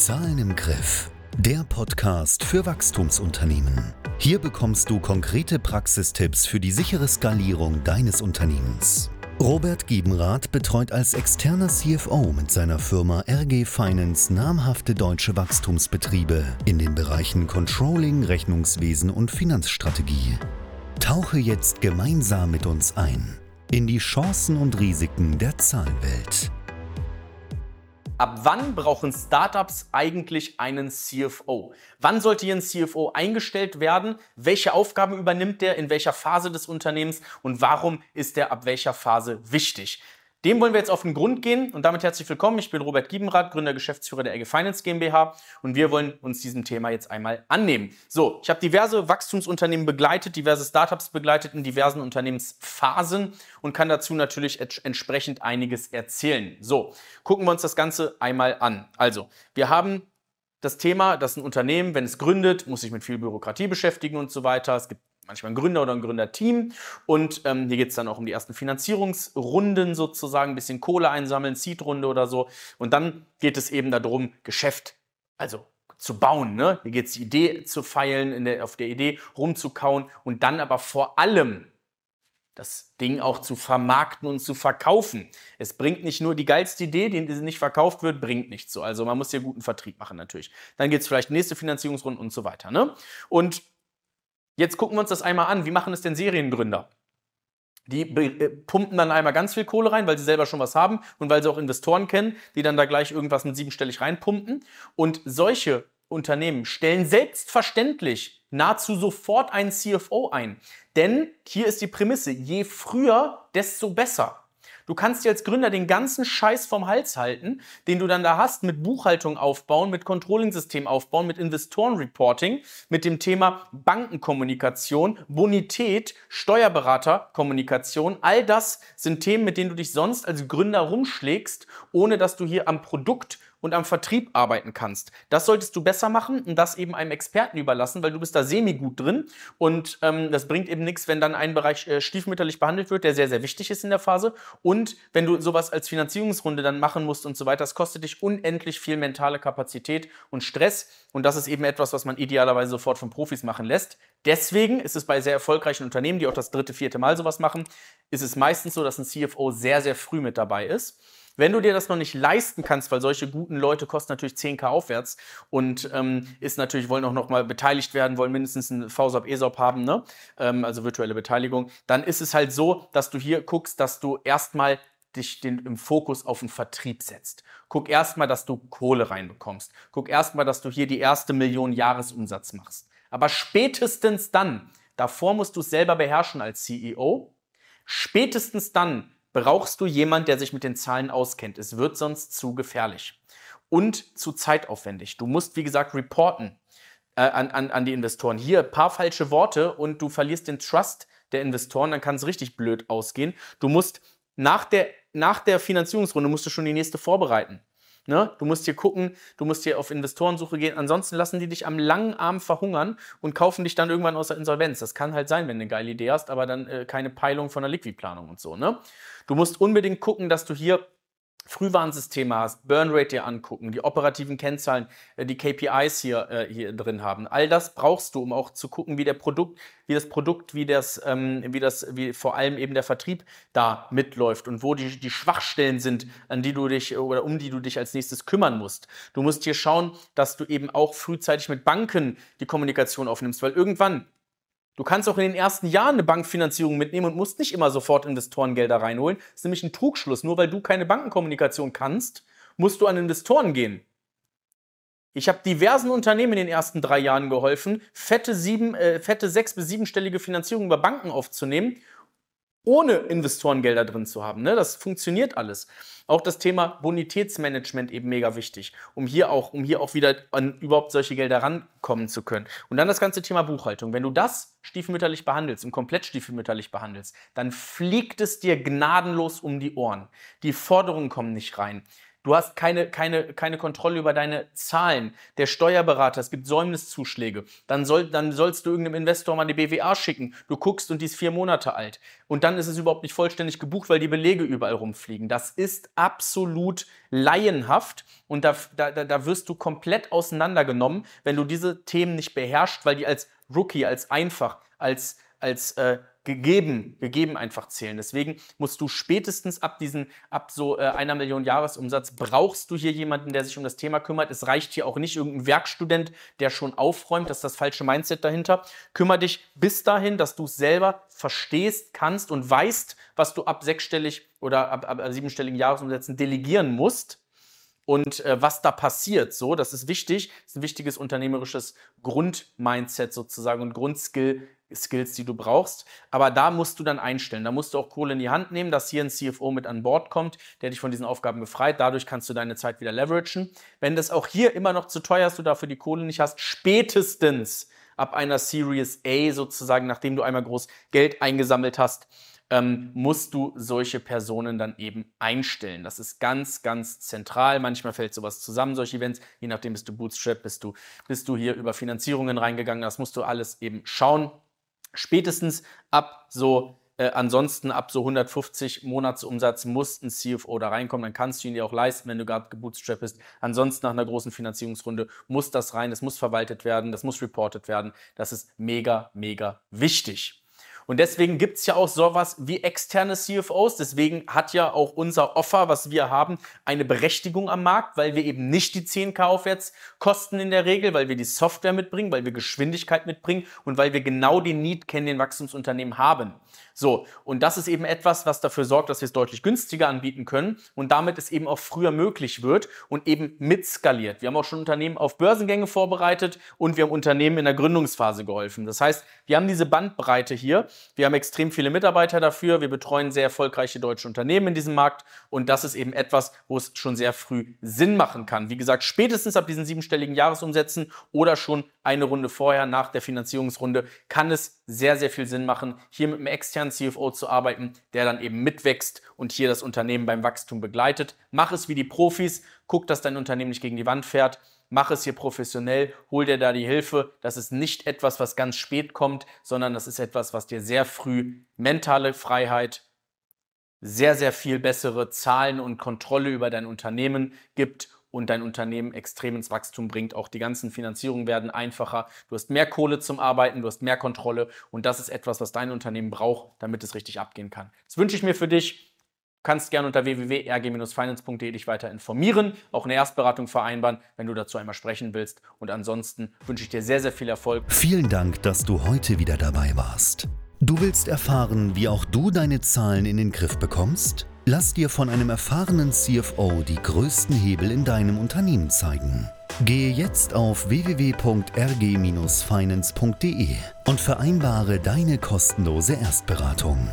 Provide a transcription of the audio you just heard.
Zahlen im Griff. Der Podcast für Wachstumsunternehmen. Hier bekommst du konkrete Praxistipps für die sichere Skalierung deines Unternehmens. Robert Giebenrath betreut als externer CFO mit seiner Firma RG Finance namhafte deutsche Wachstumsbetriebe in den Bereichen Controlling, Rechnungswesen und Finanzstrategie. Tauche jetzt gemeinsam mit uns ein in die Chancen und Risiken der Zahlenwelt. Ab wann brauchen Startups eigentlich einen CFO? Wann sollte hier ein CFO eingestellt werden? Welche Aufgaben übernimmt der? In welcher Phase des Unternehmens? Und warum ist der ab welcher Phase wichtig? Dem wollen wir jetzt auf den Grund gehen und damit herzlich willkommen. Ich bin Robert Giebenrath, Gründer, Geschäftsführer der Ege Finance GmbH und wir wollen uns diesem Thema jetzt einmal annehmen. So, ich habe diverse Wachstumsunternehmen begleitet, diverse Startups begleitet in diversen Unternehmensphasen und kann dazu natürlich entsprechend einiges erzählen. So, gucken wir uns das Ganze einmal an. Also, wir haben das Thema, dass ein Unternehmen, wenn es gründet, muss sich mit viel Bürokratie beschäftigen und so weiter. Es gibt manchmal ein Gründer oder ein Gründerteam. Und ähm, hier geht es dann auch um die ersten Finanzierungsrunden sozusagen, ein bisschen Kohle einsammeln, Seed-Runde oder so. Und dann geht es eben darum, Geschäft, also zu bauen. Ne? Hier geht es die Idee zu feilen, der, auf der Idee rumzukauen und dann aber vor allem das Ding auch zu vermarkten und zu verkaufen. Es bringt nicht nur die geilste Idee, die nicht verkauft wird, bringt nichts so. Also man muss hier guten Vertrieb machen natürlich. Dann geht es vielleicht nächste Finanzierungsrunde und so weiter. Ne? Und Jetzt gucken wir uns das einmal an. Wie machen es denn Seriengründer? Die äh, pumpen dann einmal ganz viel Kohle rein, weil sie selber schon was haben und weil sie auch Investoren kennen, die dann da gleich irgendwas mit siebenstellig reinpumpen. Und solche Unternehmen stellen selbstverständlich nahezu sofort einen CFO ein. Denn hier ist die Prämisse, je früher, desto besser. Du kannst dir als Gründer den ganzen Scheiß vom Hals halten, den du dann da hast, mit Buchhaltung aufbauen, mit Controlling-System aufbauen, mit Investoren-Reporting, mit dem Thema Bankenkommunikation, Bonität, Steuerberaterkommunikation. All das sind Themen, mit denen du dich sonst als Gründer rumschlägst, ohne dass du hier am Produkt und am Vertrieb arbeiten kannst. Das solltest du besser machen und das eben einem Experten überlassen, weil du bist da semi-gut drin und ähm, das bringt eben nichts, wenn dann ein Bereich äh, stiefmütterlich behandelt wird, der sehr, sehr wichtig ist in der Phase und wenn du sowas als Finanzierungsrunde dann machen musst und so weiter, das kostet dich unendlich viel mentale Kapazität und Stress und das ist eben etwas, was man idealerweise sofort von Profis machen lässt. Deswegen ist es bei sehr erfolgreichen Unternehmen, die auch das dritte, vierte Mal sowas machen, ist es meistens so, dass ein CFO sehr, sehr früh mit dabei ist. Wenn du dir das noch nicht leisten kannst, weil solche guten Leute kosten natürlich 10k aufwärts und ähm, ist natürlich, wollen auch noch mal beteiligt werden, wollen mindestens einen VSAP, ESOP haben, ne? Ähm, also virtuelle Beteiligung, dann ist es halt so, dass du hier guckst, dass du erstmal dich den, im Fokus auf den Vertrieb setzt. Guck erstmal, dass du Kohle reinbekommst. Guck erstmal, dass du hier die erste Million Jahresumsatz machst. Aber spätestens dann, davor musst du es selber beherrschen als CEO, spätestens dann brauchst du jemand, der sich mit den Zahlen auskennt. Es wird sonst zu gefährlich und zu zeitaufwendig. Du musst, wie gesagt, reporten äh, an, an, an die Investoren. Hier ein paar falsche Worte und du verlierst den Trust der Investoren, dann kann es richtig blöd ausgehen. Du musst nach der, nach der Finanzierungsrunde musst du schon die nächste vorbereiten. Ne? Du musst hier gucken, du musst hier auf Investorensuche gehen. Ansonsten lassen die dich am langen Arm verhungern und kaufen dich dann irgendwann aus der Insolvenz. Das kann halt sein, wenn du eine geile Idee hast, aber dann äh, keine Peilung von der Liquidplanung und so. Ne? Du musst unbedingt gucken, dass du hier Frühwarnsysteme hast, Burnrate dir angucken, die operativen Kennzahlen, äh, die KPIs hier, äh, hier drin haben. All das brauchst du, um auch zu gucken, wie der Produkt, wie das Produkt, wie das, ähm, wie das, wie vor allem eben der Vertrieb da mitläuft und wo die, die Schwachstellen sind, an die du dich oder um die du dich als nächstes kümmern musst. Du musst hier schauen, dass du eben auch frühzeitig mit Banken die Kommunikation aufnimmst, weil irgendwann Du kannst auch in den ersten Jahren eine Bankfinanzierung mitnehmen und musst nicht immer sofort Investorengelder reinholen. Das ist nämlich ein Trugschluss. Nur weil du keine Bankenkommunikation kannst, musst du an Investoren gehen. Ich habe diversen Unternehmen in den ersten drei Jahren geholfen, fette, sieben, äh, fette sechs- bis siebenstellige Finanzierung über Banken aufzunehmen ohne Investorengelder drin zu haben. Ne? Das funktioniert alles. Auch das Thema Bonitätsmanagement eben mega wichtig, um hier auch, um hier auch wieder an überhaupt solche Gelder rankommen zu können. Und dann das ganze Thema Buchhaltung. Wenn du das stiefmütterlich behandelst und komplett stiefmütterlich behandelst, dann fliegt es dir gnadenlos um die Ohren. Die Forderungen kommen nicht rein. Du hast keine, keine, keine Kontrolle über deine Zahlen. Der Steuerberater, es gibt Säumniszuschläge. Dann, soll, dann sollst du irgendeinem Investor mal die BWA schicken. Du guckst und die ist vier Monate alt. Und dann ist es überhaupt nicht vollständig gebucht, weil die Belege überall rumfliegen. Das ist absolut laienhaft und da, da, da wirst du komplett auseinandergenommen, wenn du diese Themen nicht beherrschst, weil die als Rookie, als einfach, als, als äh, gegeben, gegeben einfach zählen. Deswegen musst du spätestens ab diesen, ab so äh, einer Million Jahresumsatz, brauchst du hier jemanden, der sich um das Thema kümmert. Es reicht hier auch nicht irgendein Werkstudent, der schon aufräumt. Das ist das falsche Mindset dahinter. Kümmer dich bis dahin, dass du es selber verstehst, kannst und weißt, was du ab sechsstellig oder ab, ab siebenstelligen Jahresumsätzen delegieren musst und äh, was da passiert. So, das ist wichtig. Das ist ein wichtiges unternehmerisches Grundmindset sozusagen und Grundskill, Skills, die du brauchst. Aber da musst du dann einstellen. Da musst du auch Kohle in die Hand nehmen, dass hier ein CFO mit an Bord kommt, der dich von diesen Aufgaben befreit. Dadurch kannst du deine Zeit wieder leveragen. Wenn das auch hier immer noch zu teuer ist, du dafür die Kohle nicht hast, spätestens ab einer Series A sozusagen, nachdem du einmal groß Geld eingesammelt hast, ähm, musst du solche Personen dann eben einstellen. Das ist ganz, ganz zentral. Manchmal fällt sowas zusammen, solche Events. Je nachdem bist du Bootstrap, bist du, bist du hier über Finanzierungen reingegangen. Das musst du alles eben schauen. Spätestens ab so äh, ansonsten ab so 150 Monatsumsatz muss ein CFO da reinkommen. Dann kannst du ihn dir auch leisten, wenn du gerade gebootstrapped bist. Ansonsten nach einer großen Finanzierungsrunde muss das rein, das muss verwaltet werden, das muss reported werden. Das ist mega, mega wichtig. Und deswegen gibt es ja auch sowas wie externe CFOs. Deswegen hat ja auch unser Offer, was wir haben, eine Berechtigung am Markt, weil wir eben nicht die 10k aufwärts kosten in der Regel, weil wir die Software mitbringen, weil wir Geschwindigkeit mitbringen und weil wir genau den Need kennen, den Wachstumsunternehmen haben. So, und das ist eben etwas, was dafür sorgt, dass wir es deutlich günstiger anbieten können und damit es eben auch früher möglich wird und eben mitskaliert. Wir haben auch schon Unternehmen auf Börsengänge vorbereitet und wir haben Unternehmen in der Gründungsphase geholfen. Das heißt, wir haben diese Bandbreite hier. Wir haben extrem viele Mitarbeiter dafür. Wir betreuen sehr erfolgreiche deutsche Unternehmen in diesem Markt und das ist eben etwas, wo es schon sehr früh Sinn machen kann. Wie gesagt, spätestens ab diesen siebenstelligen Jahresumsätzen oder schon eine Runde vorher nach der Finanzierungsrunde kann es sehr, sehr viel Sinn machen, hier mit einem externen CFO zu arbeiten, der dann eben mitwächst und hier das Unternehmen beim Wachstum begleitet. Mach es wie die Profis, guck, dass dein Unternehmen nicht gegen die Wand fährt. Mach es hier professionell, hol dir da die Hilfe. Das ist nicht etwas, was ganz spät kommt, sondern das ist etwas, was dir sehr früh mentale Freiheit, sehr, sehr viel bessere Zahlen und Kontrolle über dein Unternehmen gibt und dein Unternehmen extrem ins Wachstum bringt. Auch die ganzen Finanzierungen werden einfacher. Du hast mehr Kohle zum Arbeiten, du hast mehr Kontrolle und das ist etwas, was dein Unternehmen braucht, damit es richtig abgehen kann. Das wünsche ich mir für dich. Du kannst gerne unter www.rg-finance.de dich weiter informieren, auch eine Erstberatung vereinbaren, wenn du dazu einmal sprechen willst. Und ansonsten wünsche ich dir sehr, sehr viel Erfolg. Vielen Dank, dass du heute wieder dabei warst. Du willst erfahren, wie auch du deine Zahlen in den Griff bekommst? Lass dir von einem erfahrenen CFO die größten Hebel in deinem Unternehmen zeigen. Gehe jetzt auf www.rg-finance.de und vereinbare deine kostenlose Erstberatung.